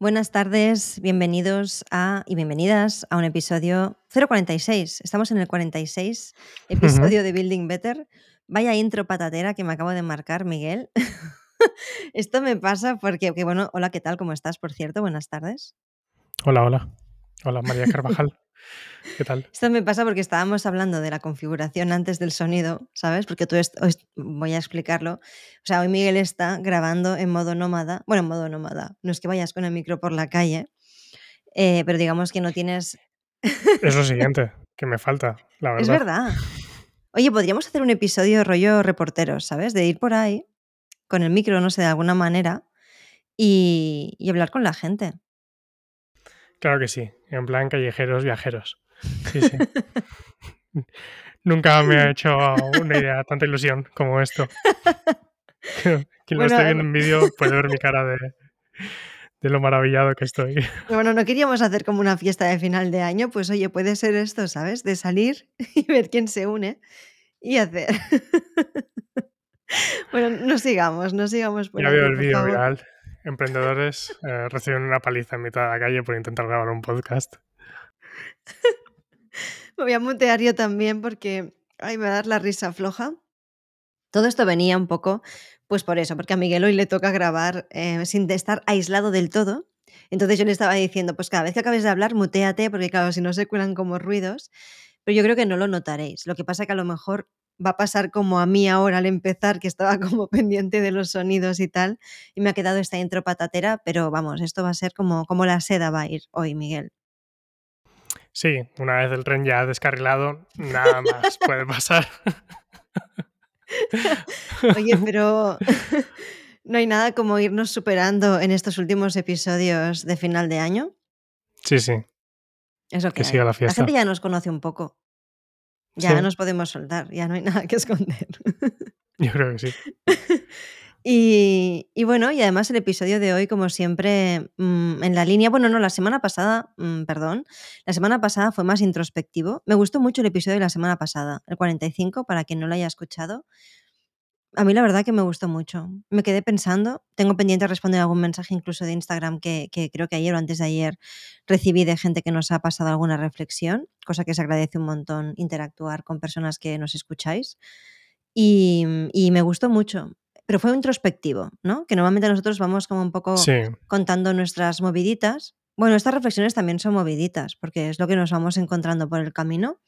Buenas tardes, bienvenidos a y bienvenidas a un episodio 046. Estamos en el 46 episodio de Building Better. Vaya intro patatera que me acabo de marcar, Miguel. Esto me pasa porque, que bueno, hola, ¿qué tal? ¿Cómo estás, por cierto? Buenas tardes. Hola, hola. Hola, María Carvajal. ¿Qué tal? Esto me pasa porque estábamos hablando de la configuración antes del sonido, ¿sabes? Porque tú voy a explicarlo. O sea, hoy Miguel está grabando en modo nómada. Bueno, en modo nómada. No es que vayas con el micro por la calle, eh, pero digamos que no tienes. Es lo siguiente, que me falta, la verdad. Es verdad. Oye, podríamos hacer un episodio rollo reporteros, ¿sabes? De ir por ahí con el micro, no sé, de alguna manera y, y hablar con la gente. Claro que sí, en plan callejeros viajeros. Sí, sí. Nunca me ha hecho una idea tanta ilusión como esto. Quien lo Bueno, esté viendo en vídeo puede ver mi cara de, de lo maravillado que estoy. Bueno, no queríamos hacer como una fiesta de final de año, pues oye, puede ser esto, ¿sabes? De salir y ver quién se une y hacer. bueno, no sigamos, no sigamos por Ya ahí, veo el vídeo viral. Emprendedores eh, reciben una paliza en mitad de la calle por intentar grabar un podcast. Me voy a mutear yo también porque ay, me va a dar la risa floja. Todo esto venía un poco, pues por eso, porque a Miguel hoy le toca grabar eh, sin estar aislado del todo. Entonces yo le estaba diciendo, pues cada vez que acabes de hablar, muteate, porque claro, si no se cuelan como ruidos. Pero yo creo que no lo notaréis. Lo que pasa que a lo mejor va a pasar como a mí ahora al empezar, que estaba como pendiente de los sonidos y tal, y me ha quedado esta intro patatera, pero vamos, esto va a ser como, como la seda va a ir hoy, Miguel. Sí, una vez el tren ya descarrilado, nada más puede pasar. Oye, pero no hay nada como irnos superando en estos últimos episodios de final de año. Sí, sí. Eso que, Que siga la fiesta. gente ya nos conoce un poco. Ya Sí. nos podemos soltar, ya no hay nada que esconder. Yo creo que sí. Y, y bueno, y además el episodio de hoy, como siempre, mm, en la línea, bueno, no, la semana pasada, mm, perdón, la semana pasada fue más introspectivo. Me gustó mucho el episodio de la semana pasada, el 45, para quien no lo haya escuchado. A mí la verdad que me gustó mucho. Me quedé pensando, tengo pendiente de responder algún mensaje incluso de Instagram que, que creo que ayer o antes de ayer recibí de gente que nos ha pasado alguna reflexión, cosa que se agradece un montón interactuar con personas que nos escucháis. Y, y me gustó mucho. Pero fue introspectivo, ¿no? Que normalmente nosotros vamos como un poco Sí, contando nuestras moviditas. Bueno, estas reflexiones también son moviditas, porque es lo que nos vamos encontrando por el camino.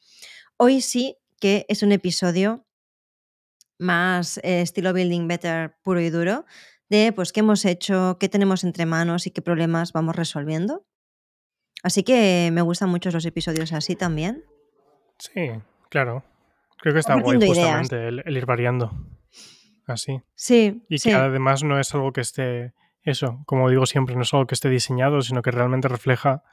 Hoy sí que es un episodio más eh, estilo Building Better puro y duro, de pues qué hemos hecho, qué tenemos entre manos y qué problemas vamos resolviendo. Así que me gustan mucho los episodios así también. sí, claro. Creo que está guay justamente el, el ir variando. Así. Sí, Y sí, que además no es algo que esté, eso, como digo siempre, no es algo que esté diseñado, sino que realmente refleja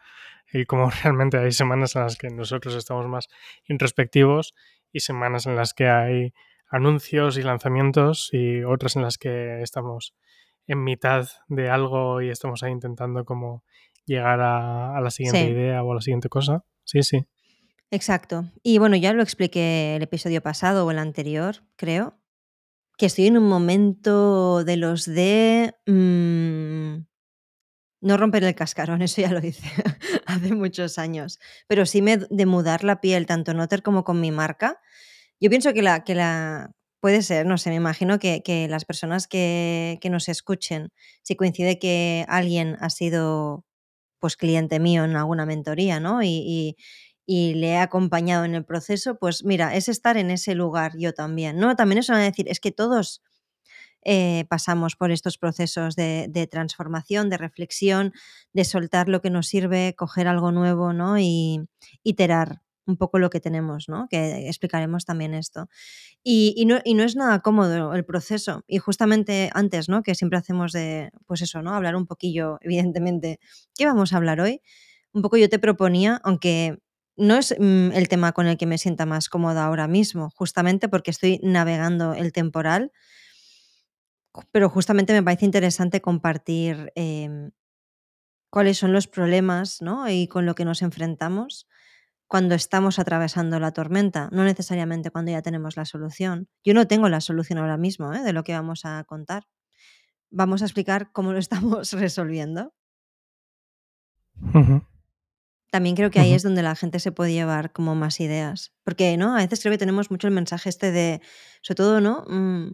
y como realmente hay semanas en las que nosotros estamos más introspectivos y semanas en las que hay anuncios y lanzamientos y otras en las que estamos en mitad de algo y estamos ahí intentando como llegar a, a la siguiente Sí. idea o a la siguiente cosa. Sí, sí. exacto. Y bueno, ya lo expliqué el episodio pasado o el anterior, creo, que estoy en un momento de los de... mm, no romper el cascarón, eso ya lo hice hace muchos años, pero sí me, de mudar la piel, tanto en Otter como con mi marca. Yo pienso que la, que la puede ser, no sé, me imagino que, que las personas que, que nos escuchen, si coincide que alguien ha sido pues cliente mío en alguna mentoría, ¿no? Y, y- y le he acompañado en el proceso, pues mira, es estar en ese lugar yo también, ¿no? También eso van a decir, es que todos eh, pasamos por estos procesos de, de transformación, de reflexión, de soltar lo que nos sirve, coger algo nuevo, ¿no? Y iterar un poco lo que tenemos, ¿no? Que explicaremos también esto. Y, y no, y no es nada cómodo el proceso. Y justamente antes, ¿no? Que siempre hacemos de, pues eso, ¿no? Hablar un poquillo, evidentemente, ¿qué vamos a hablar hoy? Un poco yo te proponía, aunque no es mm, el tema con el que me sienta más cómoda ahora mismo, justamente porque estoy navegando el temporal, pero justamente me parece interesante compartir em, cuáles son los problemas ¿no? y con lo que nos enfrentamos cuando estamos atravesando la tormenta, no necesariamente cuando ya tenemos la solución. Yo no tengo la solución ahora mismo ¿eh? de lo que vamos a contar. Vamos a explicar cómo lo estamos resolviendo. También creo que ahí es donde la gente se puede llevar como más ideas. Porque, ¿no? A veces creo que tenemos mucho el mensaje este de, sobre todo, ¿no? Mm,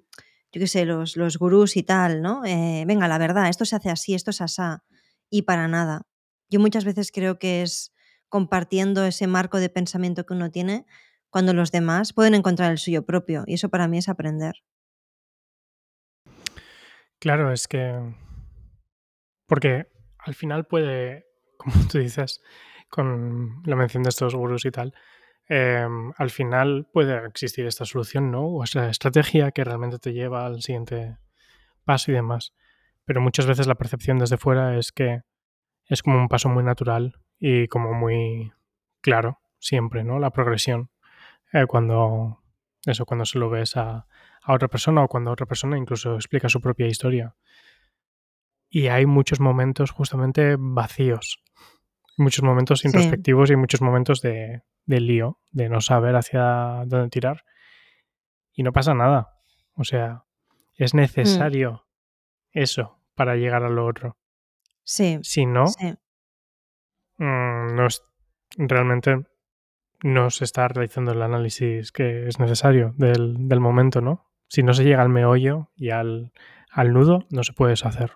yo qué sé, los, los gurús y tal, ¿no? Eh, venga, la verdad, esto se hace así, esto es asá. Y para nada. Yo muchas veces creo que es compartiendo ese marco de pensamiento que uno tiene cuando los demás pueden encontrar el suyo propio. Y eso para mí es aprender. Claro, es que. Porque al final puede, como tú dices, con la mención de estos gurús y tal, eh, al final puede existir esta solución, ¿no? O esa estrategia que realmente te lleva al siguiente paso y demás. Pero muchas veces la percepción desde fuera es que es como un paso muy natural y como muy claro siempre, ¿no? La progresión. Eh, cuando eso, cuando se lo ves a, a otra persona o cuando otra persona incluso explica su propia historia. Y hay muchos momentos justamente vacíos, muchos momentos Sí. introspectivos y muchos momentos de, de lío, de no saber hacia dónde tirar. Y no pasa nada. O sea, es Mm, necesario eso para llegar a lo otro. sí, Si no, sí. Mm, no es, realmente no se está realizando el análisis que es necesario del, del momento, ¿no? Si no se llega al meollo y al, al nudo, no se puede deshacer.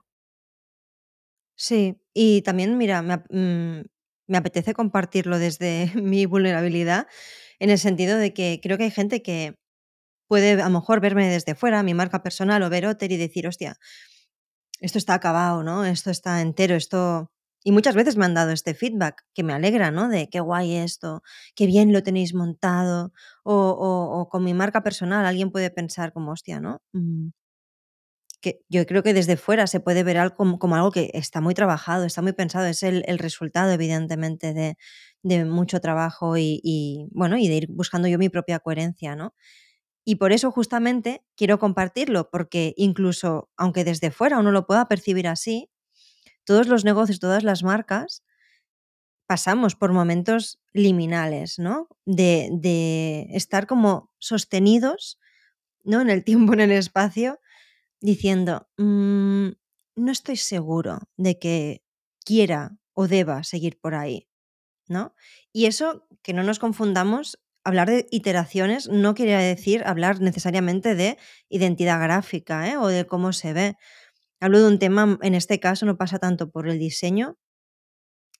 Sí, y también, mira, me, mm, me apetece compartirlo desde mi vulnerabilidad, en el sentido de que creo que hay gente que puede a lo mejor verme desde fuera, mi marca personal o ver Otter y decir, hostia, esto está acabado, ¿no? Esto está entero, esto... Y muchas veces me han dado este feedback que me alegra, ¿no? De qué guay esto, qué bien lo tenéis montado. O, con mi marca personal alguien puede pensar como, hostia, ¿no? Mm, que yo creo que desde fuera se puede ver algo como, algo que está muy trabajado, está muy pensado, es el, el resultado, evidentemente, de, de mucho trabajo y, y, bueno, y de ir buscando yo mi propia coherencia, ¿no? Y por eso justamente quiero compartirlo, porque incluso aunque desde fuera uno lo pueda percibir así, todos los negocios, todas las marcas pasamos por momentos liminales, ¿no? De, estar como sostenidos, ¿no? En el tiempo, en el espacio, diciendo, "Mm, no estoy seguro de que quiera o deba seguir por ahí, ¿no? Y eso, que no nos confundamos, hablar de iteraciones no quiere decir hablar necesariamente de identidad gráfica ¿eh? o de cómo se ve. Hablo de un tema, en este caso no pasa tanto por el diseño,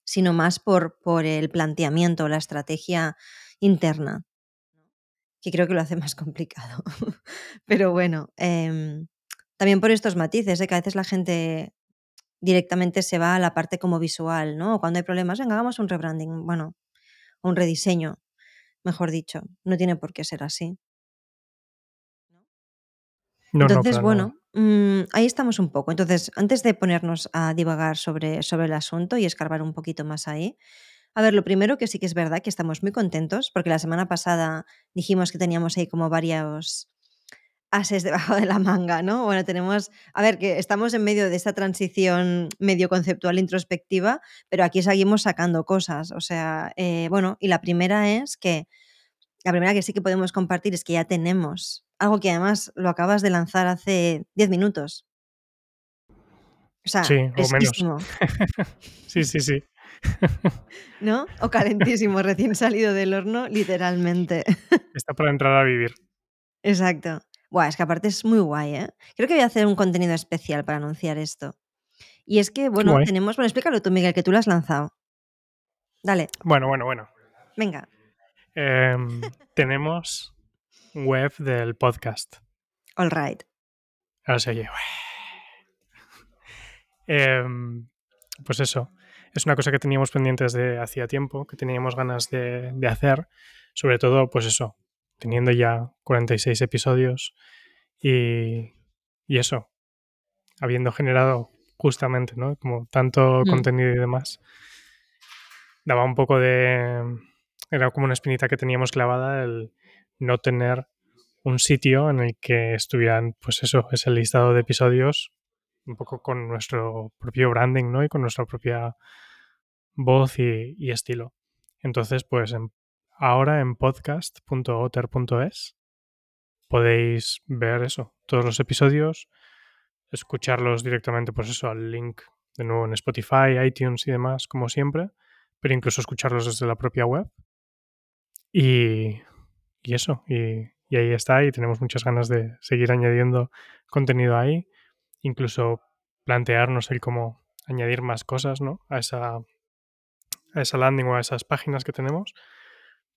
sino más por, por el planteamiento, la estrategia interna, que creo que lo hace más complicado. Pero bueno, em, también por estos matices, de que a veces la gente directamente se va a la parte como visual, ¿no? O cuando hay problemas, venga, hagamos un rebranding, bueno, un rediseño, mejor dicho. No tiene por qué ser así. No, Entonces, bueno, mm, ahí estamos un poco. Entonces, antes de ponernos a divagar sobre, sobre el asunto y escarbar un poquito más ahí, a ver, lo primero que sí que es verdad que estamos muy contentos, porque la semana pasada dijimos que teníamos ahí como varios ases debajo de la manga, ¿no? Bueno, tenemos, a ver, que estamos en medio de esta transición medio conceptual introspectiva, pero aquí seguimos sacando cosas. O sea, eh, bueno, y la primera es que, la primera que sí que podemos compartir es que ya tenemos algo que además lo acabas de lanzar hace 10 minutos. O sea, Sí, o menos. fresquísimo, sí, sí, sí. ¿no? O calentísimo, recién salido del horno, literalmente. Está para entrar a vivir. Exacto. Buah, es que aparte es muy guay, ¿eh? Creo que voy a hacer un contenido especial para anunciar esto. Y es que, bueno, guay. tenemos. Bueno, explícalo tú, Miguel, que tú lo has lanzado. Dale, Bueno, bueno, bueno. venga. Em, tenemos web del podcast. All right. Ahora se oye. Em, pues eso. Es una cosa que teníamos pendiente desde hacía tiempo, que teníamos ganas de, de hacer. Sobre todo, pues eso, teniendo ya 46 episodios y, y eso, habiendo generado justamente, ¿no? Como tanto Mm. contenido y demás, daba un poco de... Era como una espinita que teníamos clavada el no tener un sitio en el que estuvieran, pues eso, ese listado de episodios, un poco con nuestro propio branding, ¿no? Y con nuestra propia voz y, estilo. Entonces, pues en- ahora en podcast.otter.es podéis ver eso, todos los episodios, escucharlos directamente, pues eso, al link de nuevo en Spotify, iTunes y demás, como siempre, pero incluso escucharlos desde la propia web. Y, y eso, y, y ahí está, y tenemos muchas ganas de seguir añadiendo contenido ahí, incluso plantearnos el cómo añadir más cosas ¿no? a, esa, a esa landing o a esas páginas que tenemos.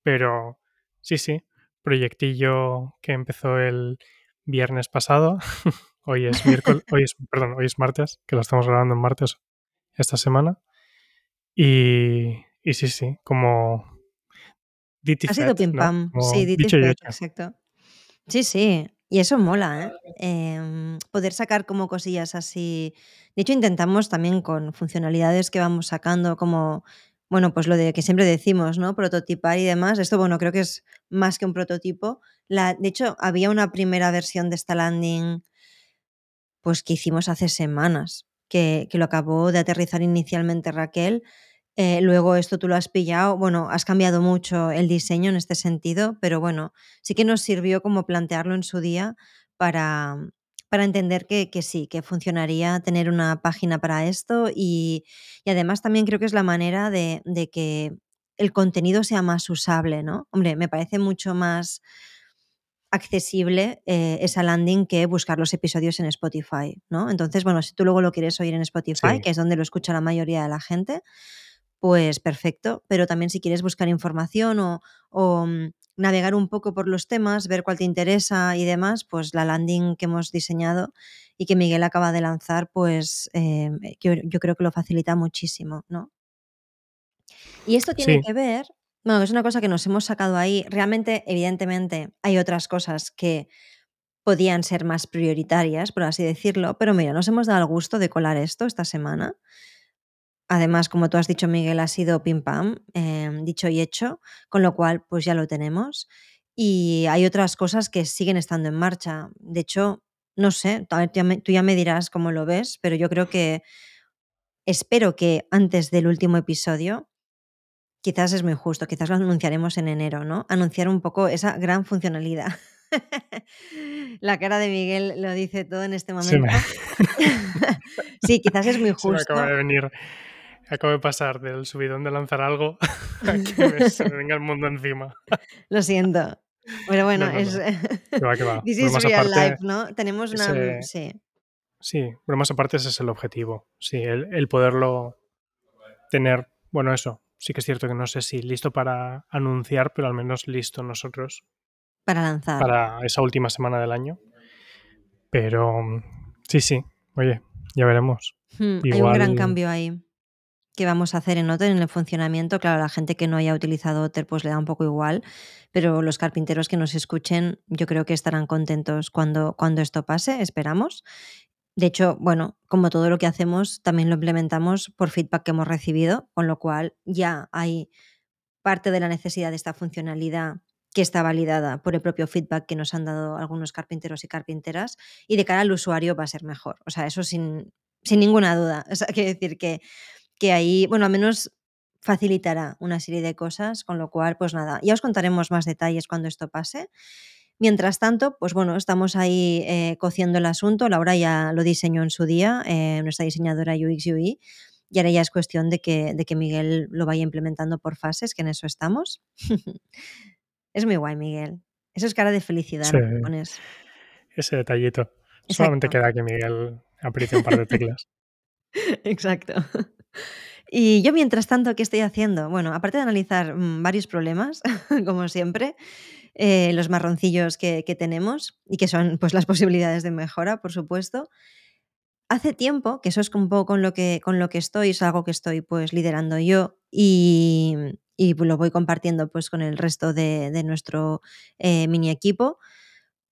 Pero sí, sí, proyectillo que empezó el viernes pasado. hoy es miércoles, hoy es, perdón, hoy es martes, que lo estamos grabando en martes esta semana. Y, y sí, sí, como ha sido pim pam. Sí, dicho exacto. Sí, sí. Y eso mola, ¿eh? Em, poder sacar como cosillas así. De hecho, intentamos también con funcionalidades que vamos sacando, como, bueno, pues lo de que siempre decimos, ¿no? Prototipar y demás. Esto, bueno, creo que es más que un prototipo. La, de hecho, había una primera versión de esta landing, pues que hicimos hace semanas, que, que lo acabó de aterrizar inicialmente Raquel eh, luego esto tú lo has pillado, bueno, has cambiado mucho el diseño en este sentido, pero bueno, sí que nos sirvió como plantearlo en su día para, para entender que, que, sí, que funcionaría tener una página para esto y, y además también creo que es la manera de, de, que el contenido sea más usable, ¿no? Hombre, me parece mucho más accesible eh, esa landing que buscar los episodios en Spotify, ¿no? Entonces, bueno, si tú luego lo quieres oír en Spotify, sí. que es donde lo escucha la mayoría de la gente, pues perfecto. Pero también si quieres buscar información o, o, mm, navegar un poco por los temas, ver cuál te interesa y demás, pues la landing que hemos diseñado y que Miguel acaba de lanzar, pues eh, yo, yo, creo que lo facilita muchísimo, ¿no? Y esto tiene sí. que ver, bueno, es una cosa que nos hemos sacado ahí. Realmente, evidentemente, hay otras cosas que podían ser más prioritarias, por así decirlo, pero mira, nos hemos dado el gusto de colar esto esta semana Además, como tú has dicho, Miguel, ha sido pim pam, eh, dicho y hecho, con lo cual, pues ya lo tenemos. Y hay otras cosas que siguen estando en marcha. De hecho, no sé, tú ya me dirás cómo lo ves, pero yo creo que espero que antes del último episodio, quizás es muy justo, quizás lo anunciaremos en enero, ¿no? Anunciar un poco esa gran funcionalidad. La cara de Miguel lo dice todo en este momento. Sí, me... sí quizás es muy justo. Se me acaba de venir acabo de pasar del subidón de lanzar algo a que me, se me venga el mundo encima. Lo siento. Pero bueno, no, no, es. Que va, que va. This is real aparte, life, ¿no? Tenemos una. Ese... Sí. Sí, pero más aparte ese es el objetivo. Sí, el, el, poderlo tener. Bueno, eso. Sí que es cierto que no sé si listo para anunciar, pero al menos listo nosotros. Para lanzar. Para esa última semana del año. Pero sí, sí. Oye, ya veremos. Hmm, Igual... Hay un gran cambio ahí que vamos a hacer en Otter en el funcionamiento. Claro, la gente que no haya utilizado Otter pues le da un poco igual, pero los carpinteros que nos escuchen yo creo que estarán contentos cuando, cuando esto pase, esperamos. De hecho, bueno, como todo lo que hacemos, también lo implementamos por feedback que hemos recibido, con lo cual ya hay parte de la necesidad de esta funcionalidad que está validada por el propio feedback que nos han dado algunos carpinteros y carpinteras y de cara al usuario va a ser mejor. O sea, eso sin, sin ninguna duda. O sea, quiere decir que que ahí, bueno, al menos facilitará una serie de cosas, con lo cual, pues nada, ya os contaremos más detalles cuando esto pase. Mientras tanto, pues bueno, estamos ahí eh, cociendo el asunto. Laura ya lo diseñó en su día, eh, nuestra diseñadora UX UI, y ahora ya es cuestión de que, de que Miguel lo vaya implementando por fases, que en eso estamos. es muy guay, Miguel. Eso es cara de felicidad, sí. Ese detallito. Exacto. Solamente queda que Miguel apriete un par de teclas. Exacto. Y yo, mientras tanto, ¿qué estoy haciendo? Bueno, aparte de analizar mmm, varios problemas, como siempre, eh, los marroncillos que, que, tenemos y que son pues, las posibilidades de mejora, por supuesto. Hace tiempo, que eso es un poco con lo que, con lo que estoy, es algo que estoy pues liderando yo y, y lo voy compartiendo pues con el resto de, de nuestro eh, mini equipo,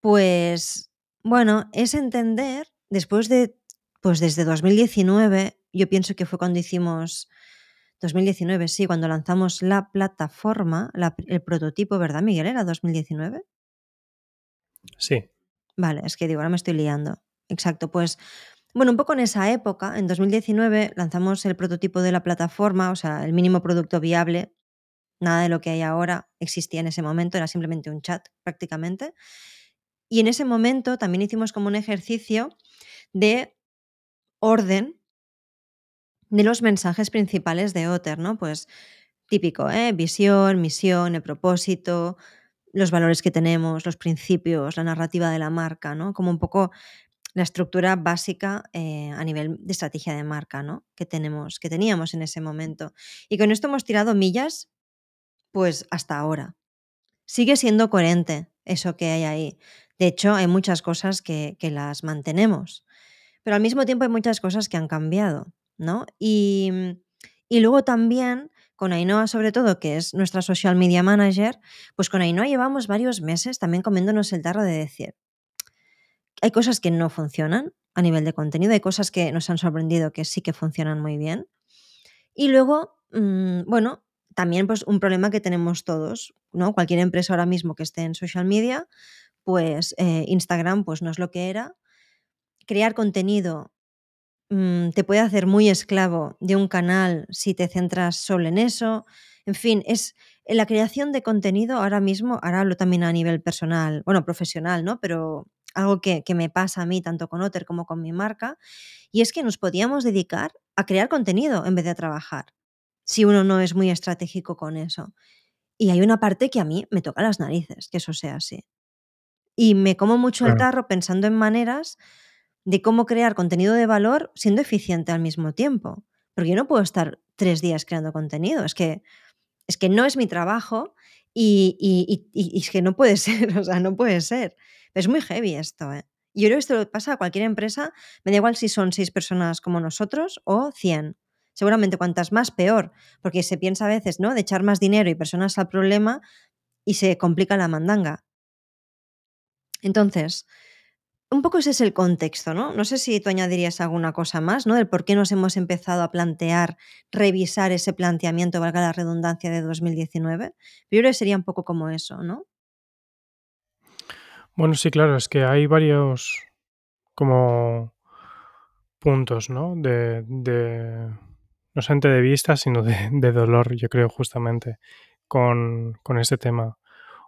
pues bueno, es entender, después de, pues desde 2019, yo pienso que fue cuando hicimos 2019, sí, cuando lanzamos la plataforma, la, el prototipo, ¿verdad, Miguel? ¿Era 2019? Sí. Vale, es que digo, ahora me estoy liando. Exacto, pues bueno, un poco en esa época, en 2019, lanzamos el prototipo de la plataforma, o sea, el mínimo producto viable. Nada de lo que hay ahora existía en ese momento, era simplemente un chat prácticamente. Y en ese momento también hicimos como un ejercicio de orden de los mensajes principales de Otter, ¿no? Pues típico, ¿eh? Visión, misión, el propósito, los valores que tenemos, los principios, la narrativa de la marca, ¿no? Como un poco la estructura básica eh, a nivel de estrategia de marca, ¿no? Que tenemos, que teníamos en ese momento. Y con esto hemos tirado millas, pues hasta ahora. Sigue siendo coherente eso que hay ahí. De hecho, hay muchas cosas que, que las mantenemos. Pero al mismo tiempo hay muchas cosas que han cambiado, ¿no? Y, y luego también con Ainhoa sobre todo, que es nuestra social media manager, pues con Ainhoa llevamos varios meses también comiéndonos el tarro de decir, hay cosas que no funcionan a nivel de contenido, hay cosas que nos han sorprendido que sí que funcionan muy bien. Y luego, mmm, bueno, también pues un problema que tenemos todos, ¿no? Cualquier empresa ahora mismo que esté en social media, pues eh, Instagram pues no es lo que era. Crear contenido mmm, te puede hacer muy esclavo de un canal si te centras solo en eso. En fin, es la creación de contenido ahora mismo, ahora hablo también a nivel personal, bueno, profesional, ¿no? Pero algo que, que, me pasa a mí, tanto con Otter como con mi marca, y es que nos podíamos dedicar a crear contenido en vez de a trabajar, si uno no es muy estratégico con eso. Y hay una parte que a mí me toca las narices, que eso sea así. Y me como mucho Claro. el tarro pensando en maneras de cómo crear contenido de valor siendo eficiente al mismo tiempo. Porque yo no puedo estar tres días creando contenido, es que, es que no es mi trabajo y, y, y, es que no puede ser, o sea, no puede ser. Es muy heavy esto, ¿eh? Yo creo que esto le pasa a cualquier empresa, me da igual si son seis personas como nosotros o cien. Seguramente cuantas más, peor, porque se piensa a veces, ¿no? De echar más dinero y personas al problema y se complica la mandanga. Entonces, un poco ese es el contexto, ¿no? No sé si tú añadirías alguna cosa más, ¿no? Del por qué nos hemos empezado a plantear, revisar ese planteamiento, valga la redundancia, de 2019. Yo creo que sería un poco como eso, ¿no? Bueno, sí, claro, es que hay varios como puntos, ¿no? De, de no solamente de vista, sino de, de, dolor, yo creo, justamente, con, con este tema.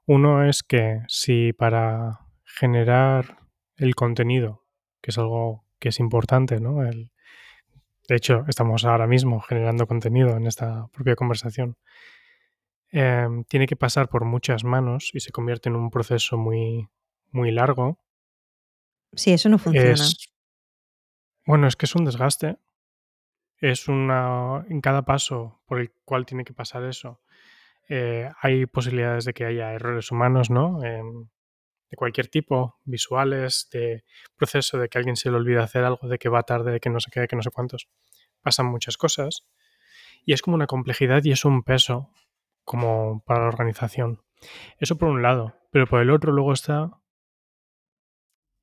Uno es que si para generar el contenido, que es algo que es importante, ¿no? El, de hecho, estamos ahora mismo generando contenido en esta propia conversación. Eh, tiene que pasar por muchas manos y se convierte en un proceso muy, muy largo. Sí, eso no funciona. Es, bueno, es que es un desgaste. Es una. En cada paso por el cual tiene que pasar eso, eh, hay posibilidades de que haya errores humanos, ¿no? Eh, de cualquier tipo, visuales, de proceso de que alguien se le olvida hacer algo, de que va tarde, de que no se quede, que no sé cuántos. Pasan muchas cosas. Y es como una complejidad y es un peso como para la organización. Eso por un lado. Pero por el otro luego está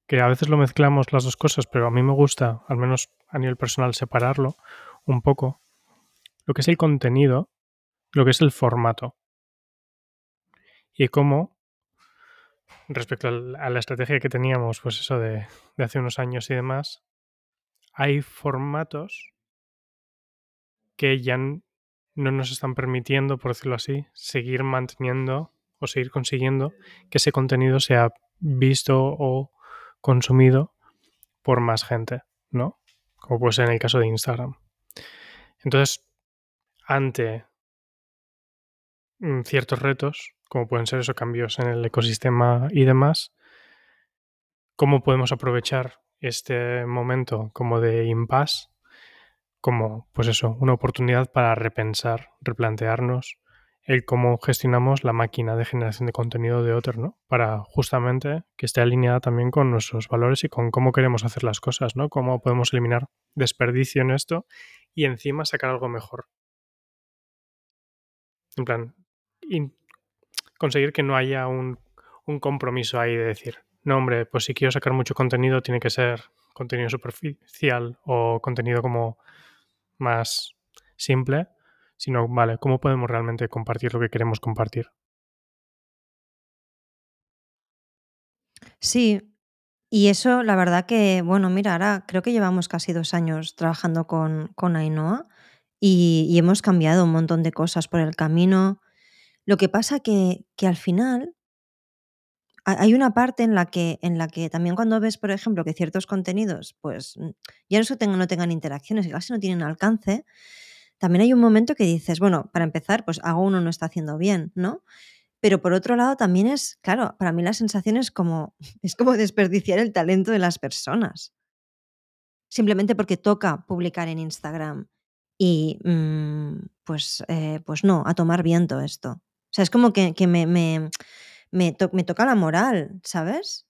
que a veces lo mezclamos las dos cosas, pero a mí me gusta, al menos a nivel personal, separarlo un poco. Lo que es el contenido, lo que es el formato. Y cómo, respecto a la estrategia que teníamos, pues eso de, de hace unos años y demás, hay formatos que ya no nos están permitiendo, por decirlo así, seguir manteniendo o seguir consiguiendo que ese contenido sea visto o consumido por más gente, ¿no? Como puede ser en el caso de Instagram. Entonces, ante ciertos retos, como pueden ser esos cambios en el ecosistema y demás, ¿cómo podemos aprovechar este momento como de impasse como, pues eso, una oportunidad para repensar, replantearnos el cómo gestionamos la máquina de generación de contenido de Otter, ¿no? Para justamente que esté alineada también con nuestros valores y con cómo queremos hacer las cosas, ¿no? Cómo podemos eliminar desperdicio en esto y encima sacar algo mejor. En plan, conseguir que no haya un, un, compromiso ahí de decir, no, hombre, pues si quiero sacar mucho contenido tiene que ser contenido superficial o contenido como más simple, sino, vale, ¿cómo podemos realmente compartir lo que queremos compartir? Sí, y eso, la verdad que, bueno, mira, ahora creo que llevamos casi dos años trabajando con, con Ainhoa y, y, hemos cambiado un montón de cosas por el camino. Lo que pasa que, que al final hay una parte en la que, en la que también cuando ves, por ejemplo, que ciertos contenidos, pues mm, ya no tengan, no tengan interacciones, casi no tienen alcance, también hay un momento que dices, bueno, para empezar, pues algo uno no está haciendo bien, ¿no? Pero por otro lado también es, claro, para mí la sensación es como, es como desperdiciar el talento de las personas. Simplemente porque toca publicar en Instagram. Y mm, pues, eh, pues no, a tomar viento esto. O sea, es como que, me, me, me, toca la moral, ¿sabes?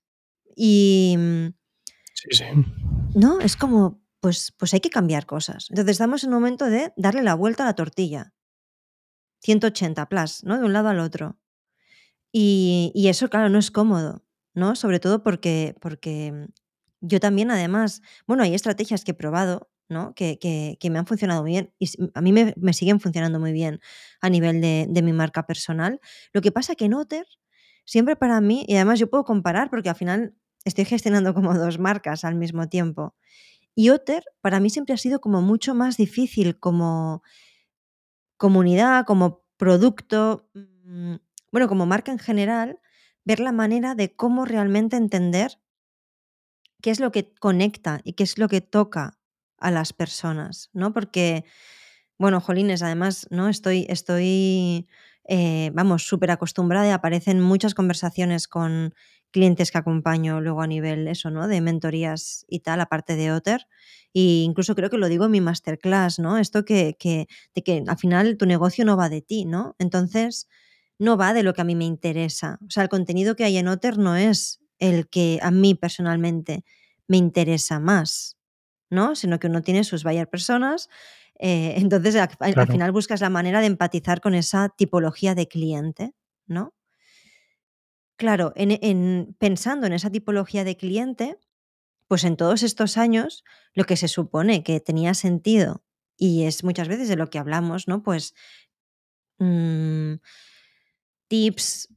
Y... Mm, sí, sí. No, es como, pues, pues hay que cambiar cosas. Entonces estamos en un momento de darle la vuelta a la tortilla. 180 plus, ¿no? De un lado al otro. Y, y, eso, claro, no es cómodo, ¿no? Sobre todo porque, porque mm, yo también, además, bueno, hay estrategias que he probado, ¿no? Que, que, me han funcionado muy bien y a mí me, me siguen funcionando muy bien a nivel de, de, mi marca personal. Lo que pasa que en Otter, siempre para mí, y además yo puedo comparar porque al final estoy gestionando como dos marcas al mismo tiempo. Y Otter para mí siempre ha sido como mucho más difícil como comunidad, como producto, mm, bueno, como marca en general, ver la manera de cómo realmente entender qué es lo que conecta y qué es lo que toca a las personas, ¿no? Porque, bueno, Jolines, además, ¿no? Estoy, estoy eh, vamos, súper acostumbrada y aparecen muchas conversaciones con clientes que acompaño luego a nivel eso, ¿no? De mentorías y tal, aparte de Otter. E incluso creo que lo digo en mi masterclass, ¿no? Esto que, que, de que al final tu negocio no va de ti, ¿no? Entonces, no va de lo que a mí me interesa. O sea, el contenido que hay en Otter no es el que a mí personalmente me interesa más, ¿no? Sino que uno tiene sus buyer personas. Eh, entonces, al, final buscas la manera de empatizar con esa tipología de cliente, ¿no? Claro, en, pensando en esa tipología de cliente, pues en todos estos años, lo que se supone que tenía sentido, y es muchas veces de lo que hablamos, ¿no? Pues mm, tips,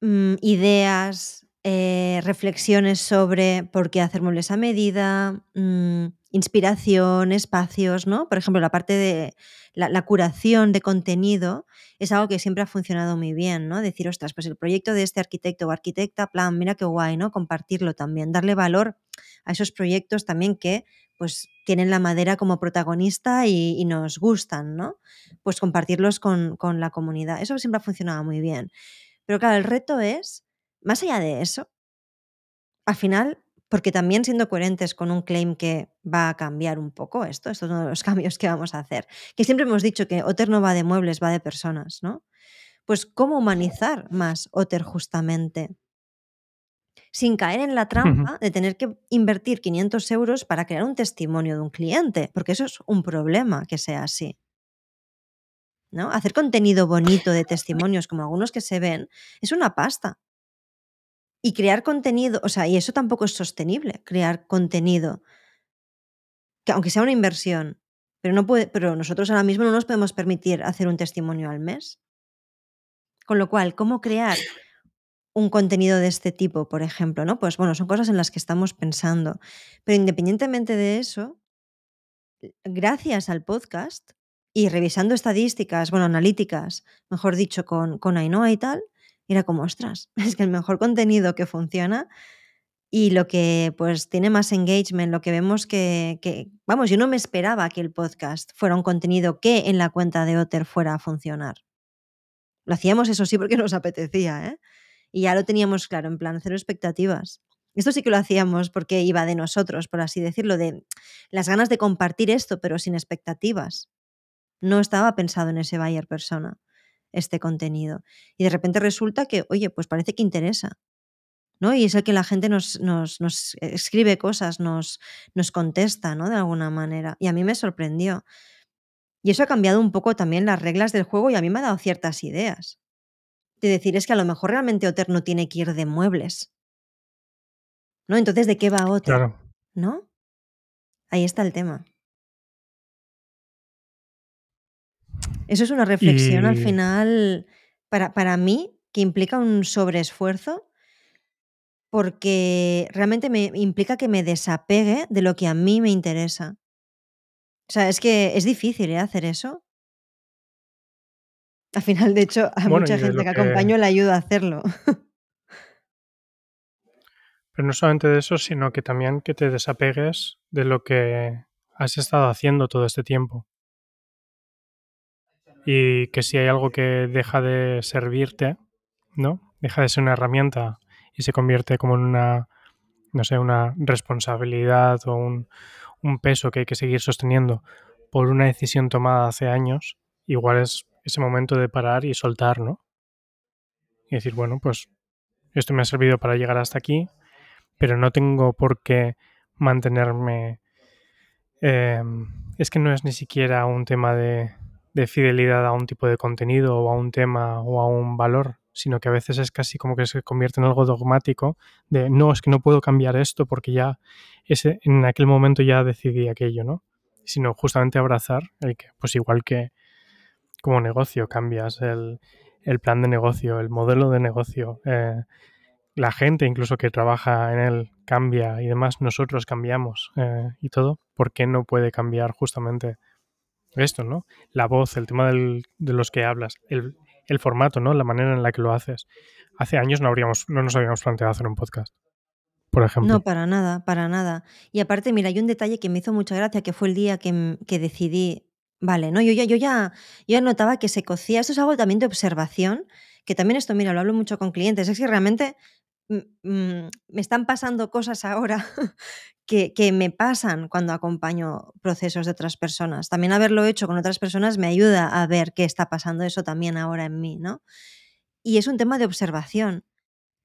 mm, ideas, eh, reflexiones sobre por qué hacer muebles a medida, mm, inspiración, espacios, ¿no? Por ejemplo, la parte de la, curación de contenido es algo que siempre ha funcionado muy bien, ¿no? Decir, ostras, pues el proyecto de este arquitecto o arquitecta, plan, mira qué guay, ¿no? Compartirlo también, darle valor a esos proyectos también que pues tienen la madera como protagonista y, nos gustan, ¿no? Pues compartirlos con, con la comunidad. Eso siempre ha funcionado muy bien. Pero claro, el reto es, más allá de eso, al final porque también siendo coherentes con un claim que va a cambiar un poco esto, esto es uno de los cambios que vamos a hacer, que siempre hemos dicho que Otter no va de muebles, va de personas, ¿no? Pues cómo humanizar más Otter justamente, sin caer en la trampa de tener que invertir 500 euros para crear un testimonio de un cliente, porque eso es un problema que sea así. ¿No? Hacer contenido bonito de testimonios como algunos que se ven es una pasta. Y crear contenido, o sea, y eso tampoco es sostenible, crear contenido. Que aunque sea una inversión, pero no puede, pero nosotros ahora mismo no nos podemos permitir hacer un testimonio al mes. Con lo cual, ¿cómo crear un contenido de este tipo, por ejemplo? ¿no? Pues bueno, son cosas en las que estamos pensando. Pero independientemente de eso, gracias al podcast y revisando estadísticas, bueno, analíticas, mejor dicho, con, con Ainhoa y tal, era como, ostras, es que el mejor contenido que funciona y lo que pues tiene más engagement, lo que vemos que, vamos, yo no me esperaba que el podcast fuera un contenido que en la cuenta de Otter fuera a funcionar. Lo hacíamos eso sí porque nos apetecía, ¿eh? Y ya lo teníamos claro, en plan, cero expectativas. Esto sí que lo hacíamos porque iba de nosotros, por así decirlo, de las ganas de compartir esto, pero sin expectativas. No estaba pensado en ese buyer persona este contenido. Y de repente resulta que, oye, pues parece que interesa. ¿no? Y es el que la gente nos, nos, nos escribe cosas, nos, nos contesta, ¿no? De alguna manera. Y a mí me sorprendió. Y eso ha cambiado un poco también las reglas del juego y a mí me ha dado ciertas ideas. De decir, es que a lo mejor realmente Otter no tiene que ir de muebles. ¿No? Entonces, ¿de qué va Otter? ¿No? Ahí está el tema. Eso es una reflexión al final, para, para mí, que implica un sobreesfuerzo, porque realmente me implica que me desapegue de lo que a mí me interesa. O sea, es que es difícil ¿eh? hacer eso. Al final, de hecho, a mucha gente que, acompaño le ayuda a hacerlo. Pero no solamente de eso, sino que también que te desapegues de lo que has estado haciendo todo este tiempo. Y que si hay algo que deja de servirte, ¿no? Deja de ser una herramienta y se convierte como en una, no sé, una responsabilidad o un, un peso que hay que seguir sosteniendo por una decisión tomada hace años, igual es ese momento de parar y soltar, ¿no? Y decir, bueno, pues esto me ha servido para llegar hasta aquí, pero no tengo por qué mantenerme... Eh, es que no es ni siquiera un tema de, de fidelidad a un tipo de contenido o a un tema o a un valor, sino que a veces es casi como que se convierte en algo dogmático de no, es que no puedo cambiar esto porque ya ese, en aquel momento ya decidí aquello, ¿no? Sino justamente abrazar el que, pues igual que como negocio cambias el, el plan de negocio, el modelo de negocio, eh, la gente incluso que trabaja en él cambia y demás, nosotros cambiamos eh, y todo, ¿por qué no puede cambiar justamente esto, ¿no? La voz, el tema de los que hablas, el, el, formato, ¿no? La manera en la que lo haces. Hace años no, habríamos, no nos habíamos planteado hacer un podcast, por ejemplo. No, para nada, para nada. Y aparte, mira, hay un detalle que me hizo mucha gracia, que fue el día que, que decidí, vale, ¿no? Yo ya, yo ya, yo ya notaba que se cocía, esto es algo también de observación, que también esto, mira, lo hablo mucho con clientes, es que realmente me están pasando cosas ahora que, que, me pasan cuando acompaño procesos de otras personas. También haberlo hecho con otras personas me ayuda a ver qué está pasando eso también ahora en mí, ¿no? Y es un tema de observación,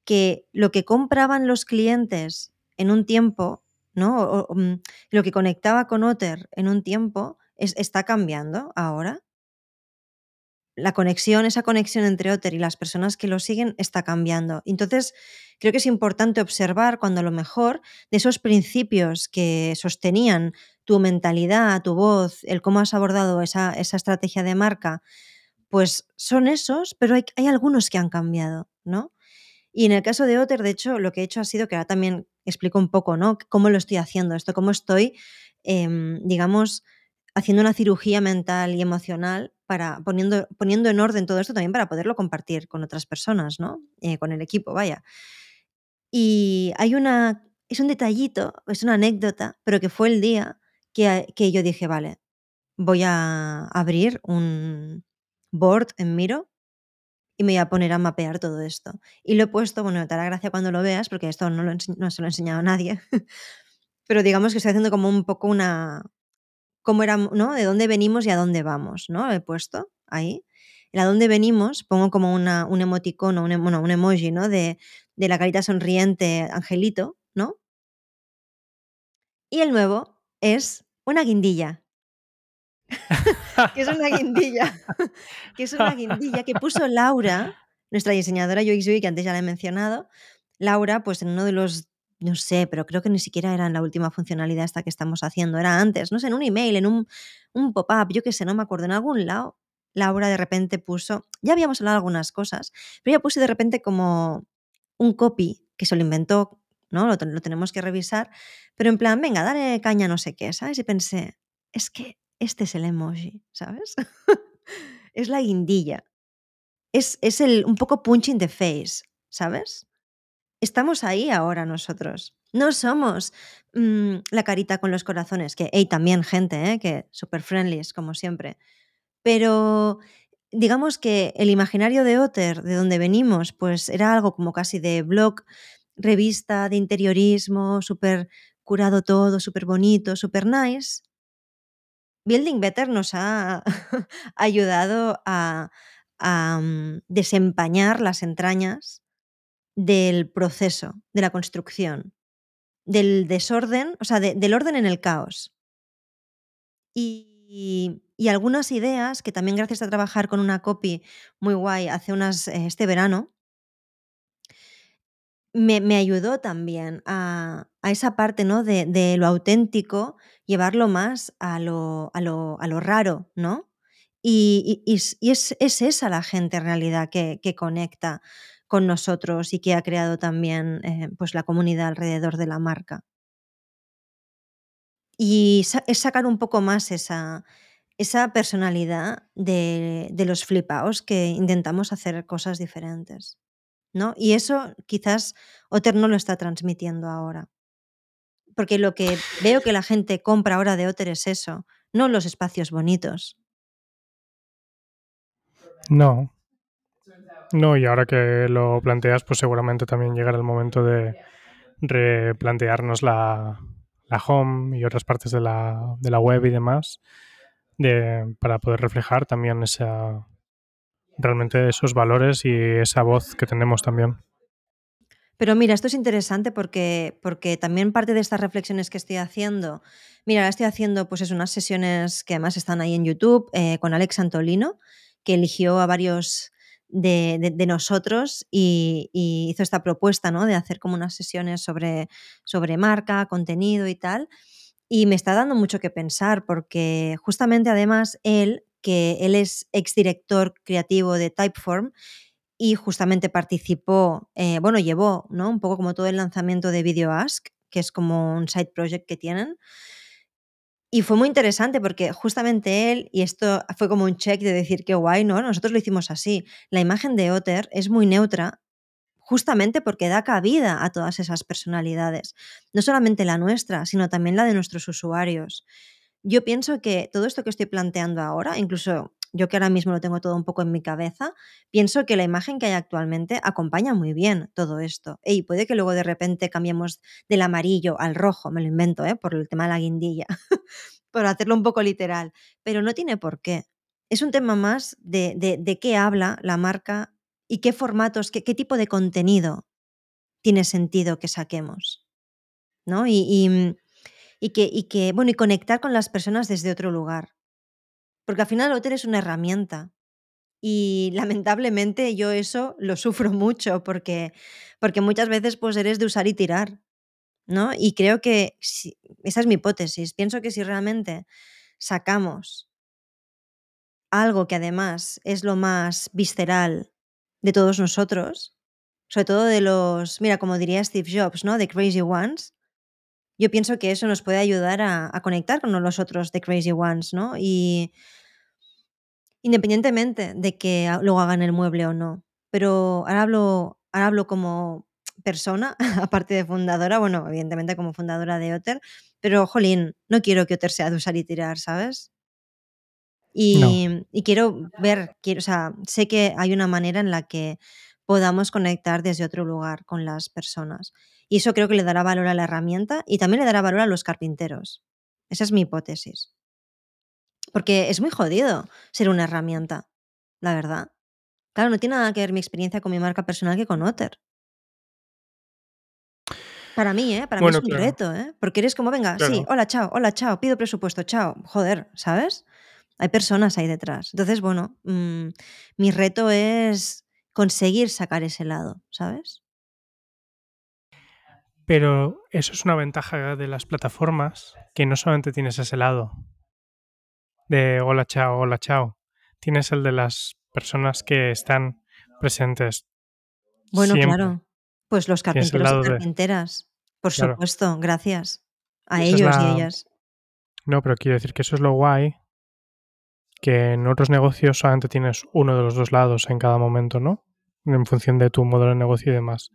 que lo que compraban los clientes en un tiempo, ¿no? O, mm, lo que conectaba con Otter en un tiempo, es, está cambiando ahora la conexión, esa conexión entre Otter y las personas que lo siguen está cambiando. Entonces, creo que es importante observar cuando a lo mejor de esos principios que sostenían tu mentalidad, tu voz, el cómo has abordado esa, esa estrategia de marca, pues son esos, pero hay, hay, algunos que han cambiado, ¿no? Y en el caso de Otter, de hecho, lo que he hecho ha sido que ahora también explico un poco, ¿no? Cómo lo estoy haciendo esto, cómo estoy, eh, digamos, haciendo una cirugía mental y emocional para poniendo, poniendo en orden todo esto también para poderlo compartir con otras personas, ¿no? Eh, con el equipo, vaya. Y hay una, es un detallito, es una anécdota, pero que fue el día que, que yo dije, vale, voy a abrir un board en Miro y me voy a poner a mapear todo esto. Y lo he puesto, bueno, te hará gracia cuando lo veas, porque esto no, lo, no se lo he enseñado a nadie, pero digamos que estoy haciendo como un poco una, cómo era, ¿no? De dónde venimos y a dónde vamos, ¿no? He puesto ahí. El a dónde venimos, pongo como una, un emoticono, un, bueno, un emoji, ¿no? De, de la carita sonriente, angelito, ¿no? Y el nuevo es una guindilla. que es una guindilla. que es una guindilla que puso Laura, nuestra diseñadora UXUI, que antes ya la he mencionado. Laura, pues en uno de los no sé, pero creo que ni siquiera era en la última funcionalidad esta que estamos haciendo, era antes, no sé, en un email, en un, un pop-up, yo qué sé, no me acuerdo, en algún lado, Laura de repente puso, ya habíamos hablado algunas cosas, pero ella puso de repente como un copy que se lo inventó, ¿no? Lo, tenemos que revisar, pero en plan, venga, dale caña no sé qué, ¿sabes? Y pensé, es que este es el emoji, ¿sabes? es la guindilla. Es, es el un poco punch in the face, ¿sabes? Estamos ahí ahora nosotros. No somos mmm, la carita con los corazones, que hay también gente, ¿eh? que super friendly, como siempre. Pero digamos que el imaginario de Otter, de donde venimos, pues era algo como casi de blog, revista de interiorismo, súper curado todo, súper bonito, súper nice. Building Better nos ha ayudado a, um, desempañar las entrañas del proceso, de la construcción, del desorden, o sea, de, del orden en el caos. Y, algunas ideas que también gracias a trabajar con una copy muy guay hace unas, eh, este verano, me, me, ayudó también a, a esa parte ¿no? de, de, lo auténtico, llevarlo más a lo, a lo, a lo raro, ¿no? Y, y, y es, es, esa la gente en realidad que, que conecta con nosotros y que ha creado también eh, pues la comunidad alrededor de la marca. Y es sacar un poco más esa, esa personalidad de, de los flipaos que intentamos hacer cosas diferentes. ¿no? Y eso quizás Otter no lo está transmitiendo ahora. Porque lo que veo que la gente compra ahora de Otter es eso, no los espacios bonitos. No. No, y ahora que lo planteas, pues seguramente también llegará el momento de replantearnos la, la home y otras partes de la, de la web y demás, de, para poder reflejar también esa, realmente esos valores y esa voz que tenemos también. Pero mira, esto es interesante porque, porque también parte de estas reflexiones que estoy haciendo, mira, ahora estoy haciendo pues es unas sesiones que además están ahí en YouTube eh, con Alex Antolino, que eligió a varios de, nosotros y, y, hizo esta propuesta ¿no? de hacer como unas sesiones sobre, sobre marca, contenido y tal. Y me está dando mucho que pensar porque justamente además él, que él es exdirector creativo de Typeform y justamente participó, eh, bueno, llevó ¿no? un poco como todo el lanzamiento de Video Ask, que es como un side project que tienen. Y fue muy interesante porque justamente él, y esto fue como un check de decir que guay, ¿no? Nosotros lo hicimos así. La imagen de Otter es muy neutra justamente porque da cabida a todas esas personalidades. No solamente la nuestra, sino también la de nuestros usuarios. Yo pienso que todo esto que estoy planteando ahora, incluso yo que ahora mismo lo tengo todo un poco en mi cabeza, pienso que la imagen que hay actualmente acompaña muy bien todo esto. Y puede que luego de repente cambiemos del amarillo al rojo, me lo invento, ¿eh? por el tema de la guindilla, por hacerlo un poco literal, pero no tiene por qué. Es un tema más de, de, qué habla la marca y qué formatos, qué, qué, tipo de contenido tiene sentido que saquemos. ¿no? Y, y, y, que, y que, bueno, y conectar con las personas desde otro lugar. Porque al final Otter es una herramienta. Y lamentablemente yo eso lo sufro mucho porque, porque muchas veces pues eres de usar y tirar. ¿no? Y creo que si, esa es mi hipótesis. Pienso que si realmente sacamos algo que además es lo más visceral de todos nosotros, sobre todo de los, mira, como diría Steve Jobs, ¿no? De Crazy Ones, yo pienso que eso nos puede ayudar a, a conectar con los otros de Crazy Ones, ¿no? Y independientemente de que luego hagan el mueble o no. Pero ahora hablo, ahora hablo como persona, aparte de fundadora, bueno, evidentemente como fundadora de Otter, pero jolín, no quiero que Otter sea de usar y tirar, ¿sabes? Y, no. y quiero ver, quiero, o sea, sé que hay una manera en la que podamos conectar desde otro lugar con las personas. Y eso creo que le dará valor a la herramienta y también le dará valor a los carpinteros. Esa es mi hipótesis. Porque es muy jodido ser una herramienta, la verdad. Claro, no tiene nada que ver mi experiencia con mi marca personal que con Otter. Para mí, ¿eh? Para bueno, mí es un claro. reto, ¿eh? Porque eres como, venga, Claro. sí, hola, chao, hola, chao, pido presupuesto, chao. Joder, ¿sabes? Hay personas ahí detrás. Entonces, bueno, mmm, mi reto es conseguir sacar ese lado, ¿sabes? Pero eso es una ventaja de las plataformas, que no solamente tienes ese lado de hola, chao, hola, chao. Tienes el de las personas que están presentes. Bueno, siempre. claro. Pues los carpinteros y de... carpinteras. Por Claro. supuesto, gracias a ellos y la- ellas. No, pero quiero decir que eso es lo guay, que en otros negocios solamente tienes uno de los dos lados en cada momento, ¿no? En función de tu modelo de negocio y demás.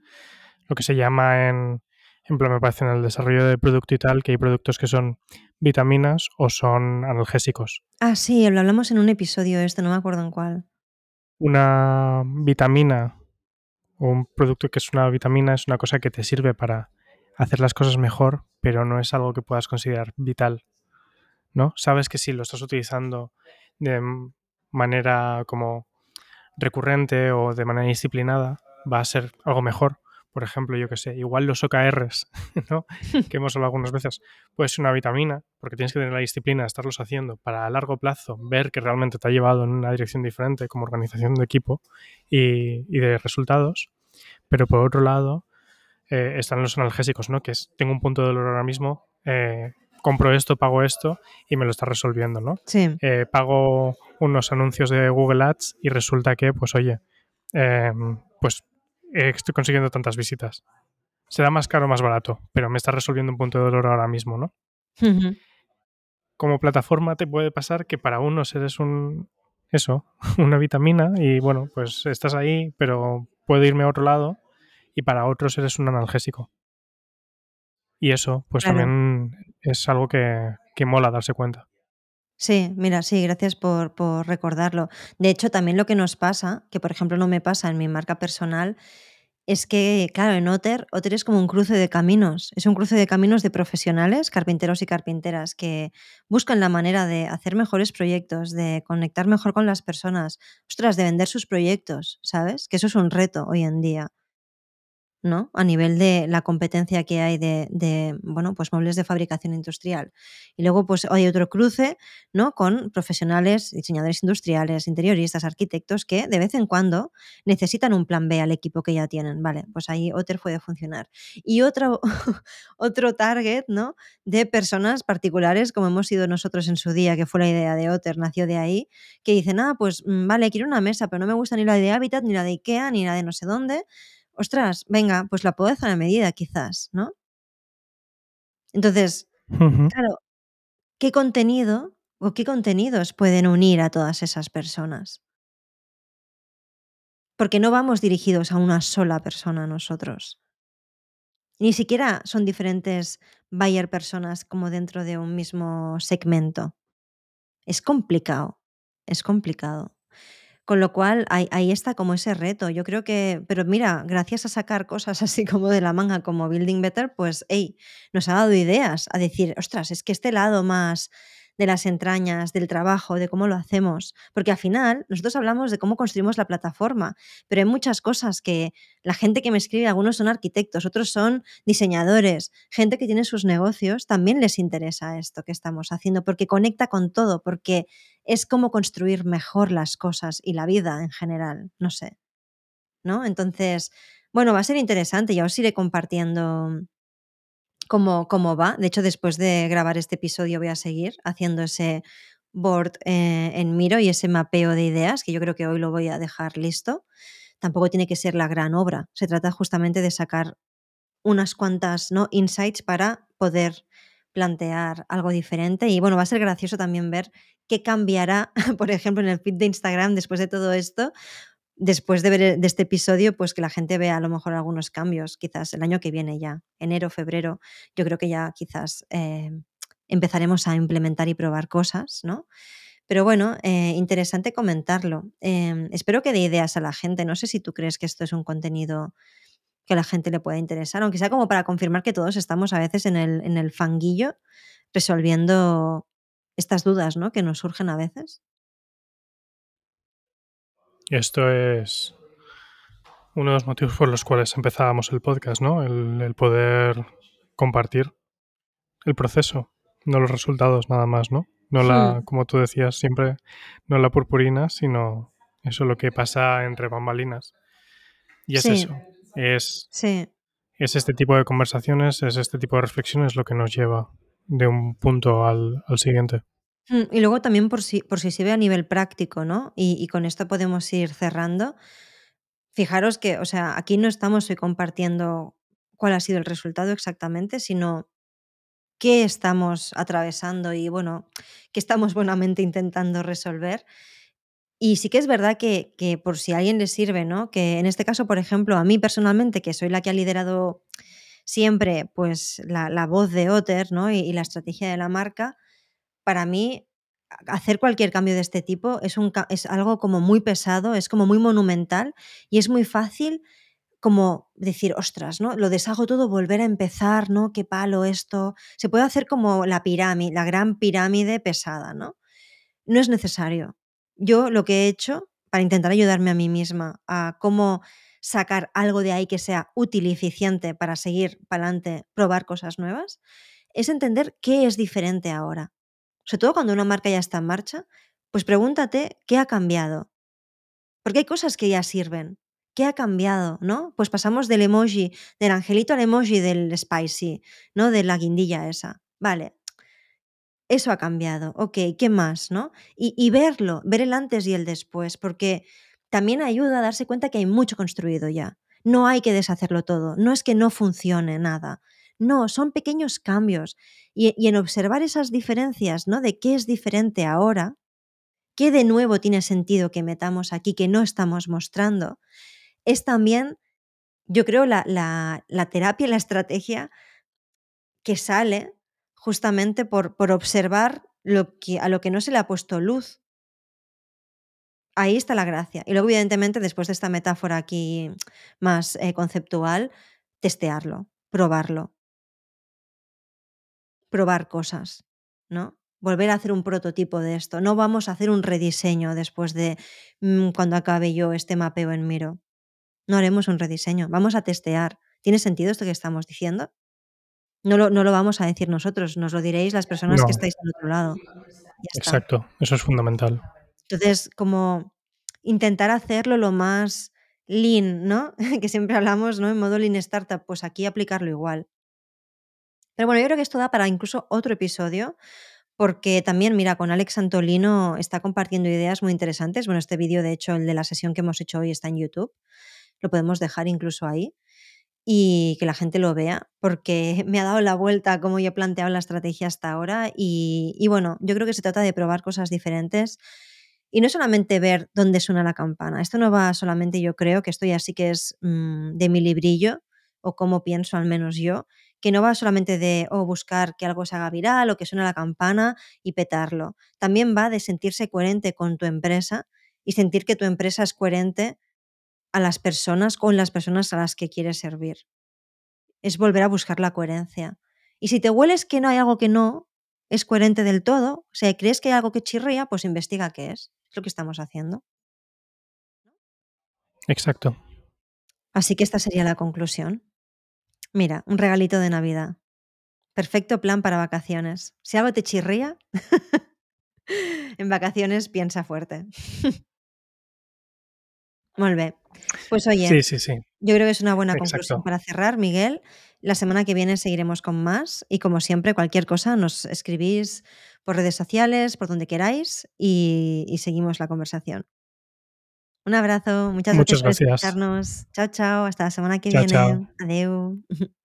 Lo que se llama en, en plan, me parece, en el desarrollo de producto y tal, que hay productos que son vitaminas o son analgésicos. Ah, sí, lo hablamos en un episodio este, no me acuerdo en cuál. Una vitamina o un producto que es una vitamina es una cosa que te sirve para hacer las cosas mejor, pero no es algo que puedas considerar vital. ¿No? Sabes que si lo estás utilizando de manera como recurrente o de manera disciplinada, va a ser algo mejor. Por ejemplo, yo que sé, igual los OKRs, ¿no? que hemos hablado algunas veces, puede ser una vitamina, porque tienes que tener la disciplina de estarlos haciendo para a largo plazo ver que realmente te ha llevado en una dirección diferente como organización de equipo y, y de resultados. Pero por otro lado, eh, están los analgésicos, ¿no? Que es, tengo un punto de dolor ahora mismo, eh, compro esto, pago esto y me lo está resolviendo, ¿no? Sí. Eh, pago unos anuncios de Google Ads y resulta que, pues oye, eh, pues estoy consiguiendo tantas visitas. Será más caro o más barato, pero me está resolviendo un punto de dolor ahora mismo, ¿no? Como plataforma te puede pasar que para unos eres un eso, una vitamina y bueno, pues estás ahí, pero puedo irme a otro lado y para otros eres un analgésico. Y eso, pues también es algo que, que mola darse cuenta. Sí, mira, sí, gracias por, por recordarlo. De hecho, también lo que nos pasa, que por ejemplo no me pasa en mi marca personal, es que, claro, en Otter, Otter es como un cruce de caminos. Es un cruce de caminos de profesionales, carpinteros y carpinteras, que buscan la manera de hacer mejores proyectos, de conectar mejor con las personas, ostras, de vender sus proyectos, ¿sabes? Que eso es un reto hoy en día. ¿No? A nivel de la competencia que hay de, bueno, pues muebles de fabricación industrial. Y luego, pues hay otro cruce, ¿no? Con profesionales, diseñadores industriales, interioristas, arquitectos que de vez en cuando necesitan un plan B al equipo que ya tienen. Vale, pues ahí Otter puede funcionar. Y otro, otro target, ¿no? De personas particulares, como hemos sido nosotros en su día, que fue la idea de Otter, nació de ahí, que dicen, ah, pues mm, vale, quiero una mesa, pero no me gusta ni la de Habitat, ni la de Ikea, ni la de no sé dónde ostras, venga, pues la puedo hacer a medida quizás, ¿no? Entonces, claro, ¿qué contenido o qué contenidos pueden unir a todas esas personas? Porque no vamos dirigidos a una sola persona nosotros. Ni siquiera son diferentes buyer personas como dentro de un mismo segmento. Es complicado, es complicado. Con lo cual, ahí, está como ese reto. Yo creo que, pero mira, gracias a sacar cosas así como de la manga, como Building Better, pues, hey, nos ha dado ideas a decir, ostras, es que este lado más de las entrañas, del trabajo, de cómo lo hacemos. Porque al final nosotros hablamos de cómo construimos la plataforma, pero hay muchas cosas que la gente que me escribe, algunos son arquitectos, otros son diseñadores, gente que tiene sus negocios, también les interesa esto que estamos haciendo, porque conecta con todo, porque es cómo construir mejor las cosas y la vida en general, no sé. ¿No? Entonces, bueno, va a ser interesante, ya os iré compartiendo cómo, cómo va. De hecho, después de grabar este episodio voy a seguir haciendo ese board eh, en Miro y ese mapeo de ideas, que yo creo que hoy lo voy a dejar listo. Tampoco tiene que ser la gran obra. Se trata justamente de sacar unas cuantas ¿no? insights para poder plantear algo diferente. Y bueno, va a ser gracioso también ver qué cambiará, por ejemplo, en el feed de Instagram después de todo esto, después de ver e, de este episodio, pues que la gente vea a lo mejor algunos cambios, quizás el año que viene ya, enero, febrero, yo creo que ya quizás eh, empezaremos a implementar y probar cosas, ¿no? Pero bueno, eh, interesante comentarlo. Em, espero que dé ideas a la gente. No sé si tú crees que esto es un contenido que a la gente le pueda interesar, aunque sea como para confirmar que todos estamos a veces en el, en el fanguillo resolviendo estas dudas ¿no? que nos surgen a veces. Esto es uno de los motivos por los cuales empezábamos el podcast, ¿no? El, poder compartir el proceso, no los resultados nada más, ¿no? No la, hmm. como tú decías siempre, no la purpurina, sino eso lo que pasa entre bambalinas. Y es eso. Es, sí. es este tipo de conversaciones, es este tipo de reflexiones lo que nos lleva de un punto al siguiente. Mm, y luego también por si, por si se ve a nivel práctico, ¿no? Y, con esto podemos ir cerrando. Fijaros que, o sea, aquí no estamos hoy compartiendo cuál ha sido el resultado exactamente, sino qué estamos atravesando y, bueno, qué estamos buenamente intentando resolver. Y sí que es verdad que, que, por si a alguien le sirve, ¿no? Que en este caso, por ejemplo, a mí personalmente, que soy la que ha liderado siempre pues la, la voz de Otter, ¿no? y la estrategia de la marca, para mí hacer cualquier cambio de este tipo es, algo como muy pesado, es como muy monumental y es muy fácil como decir, ostras, ¿no? Lo deshago todo, volver a empezar, ¿no? Qué palo esto. Se puede hacer como la pirámide, la gran pirámide pesada, ¿no? No es necesario. Yo lo que he hecho para intentar ayudarme a mí misma a cómo sacar algo de ahí que sea útil y eficiente para seguir para adelante, probar cosas nuevas, es entender qué es diferente ahora sobre todo cuando una marca ya está en marcha, pues pregúntate qué ha cambiado. Porque hay cosas que ya sirven. ¿Qué ha cambiado? ¿No? Pues pasamos del emoji, del angelito al emoji del spicy, ¿no? De la guindilla esa. Vale. Eso ha cambiado. Ok, ¿qué más? ¿No? Y, y verlo, ver el antes y el después, porque también ayuda a darse cuenta que hay mucho construido ya. No hay que deshacerlo todo. No es que no funcione nada. No, son pequeños cambios. Y, en observar esas diferencias, ¿no? De qué es diferente ahora, qué de nuevo tiene sentido que metamos aquí que no estamos mostrando, es también, yo creo, la, terapia, la estrategia que sale justamente por, por observar lo que, a lo que no se le ha puesto luz. Ahí está la gracia. Y luego, evidentemente, después de esta metáfora aquí más eh, conceptual, testearlo, probarlo. Probar cosas, ¿no? Volver a hacer un prototipo de esto. No vamos a hacer un rediseño después de mm, cuando acabe yo este mapeo en Miro. No haremos un rediseño. Vamos a testear. ¿Tiene sentido esto que estamos diciendo? No lo, no lo vamos a decir nosotros, nos lo diréis las personas No. que estáis al otro lado. Exacto, eso es fundamental. Entonces, como intentar hacerlo lo más lean, ¿no? que siempre hablamos, ¿no? En modo lean startup, pues aquí aplicarlo igual. Pero bueno, yo creo que esto da para incluso otro episodio, porque también, mira, con Alex Antolino está compartiendo ideas muy interesantes. Bueno, este vídeo, de hecho, el de la sesión que hemos hecho hoy está en YouTube. Lo podemos dejar incluso ahí y que la gente lo vea, porque me ha dado la vuelta a cómo yo he planteado la estrategia hasta ahora. Y, bueno, yo creo que se trata de probar cosas diferentes y no solamente ver dónde suena la campana. Esto no va solamente, yo creo, que esto ya sí que es mmm, de mi librillo, o como pienso al menos yo, que no va solamente de oh, buscar que algo se haga viral o que suene la campana y petarlo. También va de sentirse coherente con tu empresa y sentir que tu empresa es coherente a las personas con las personas a las que quieres servir. Es volver a buscar la coherencia. Y si te hueles que no hay algo que no es coherente del todo, o sea, crees que hay algo que chirría, pues investiga qué es. Es lo que estamos haciendo. Exacto. Así que esta sería la conclusión. Mira, un regalito de Navidad. Perfecto plan para vacaciones. Si algo te chirría, en vacaciones piensa fuerte. Muy bien. Pues oye, Sí, sí, sí. yo creo que es una buena conclusión para cerrar, Miguel. La semana que viene seguiremos con más y como siempre, cualquier cosa nos escribís por redes sociales, por donde queráis y, y seguimos la conversación. Un abrazo, muchas Muchas gracias por escucharnos. Chao, chao, hasta la semana que Chao, viene. chao. Adeu.